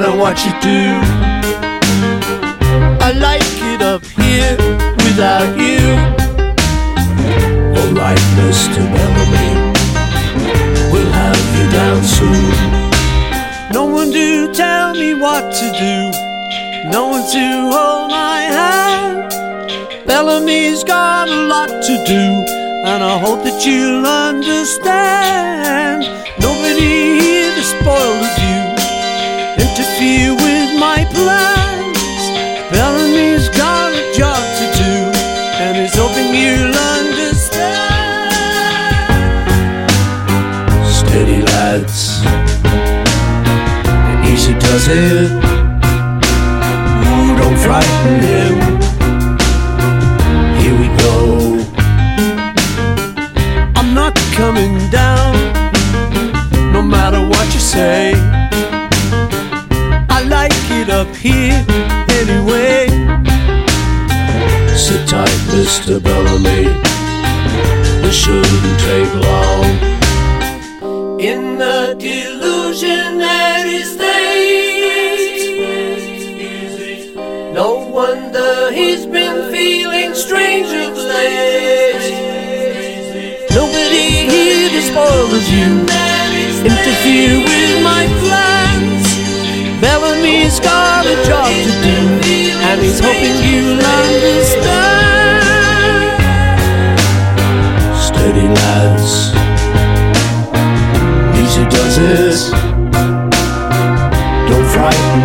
what you do. I like it up here without you. Alright, Mr. Bellamy, we'll have you down soon. No one to tell me what to do, no one to hold my hand. Bellamy's got a lot to do, and I hope that you'll understand. Steady, lads, and easy does it. Ooh, don't frighten him. Here we go. I'm not coming down, no matter what you say. I like it up here anyway. Sit tight, Mr. Bellamy. This shouldn't take long. In the delusion delusionary state, no wonder he's been feeling strange of late. Nobody here to view, interfere easy. Don't frighten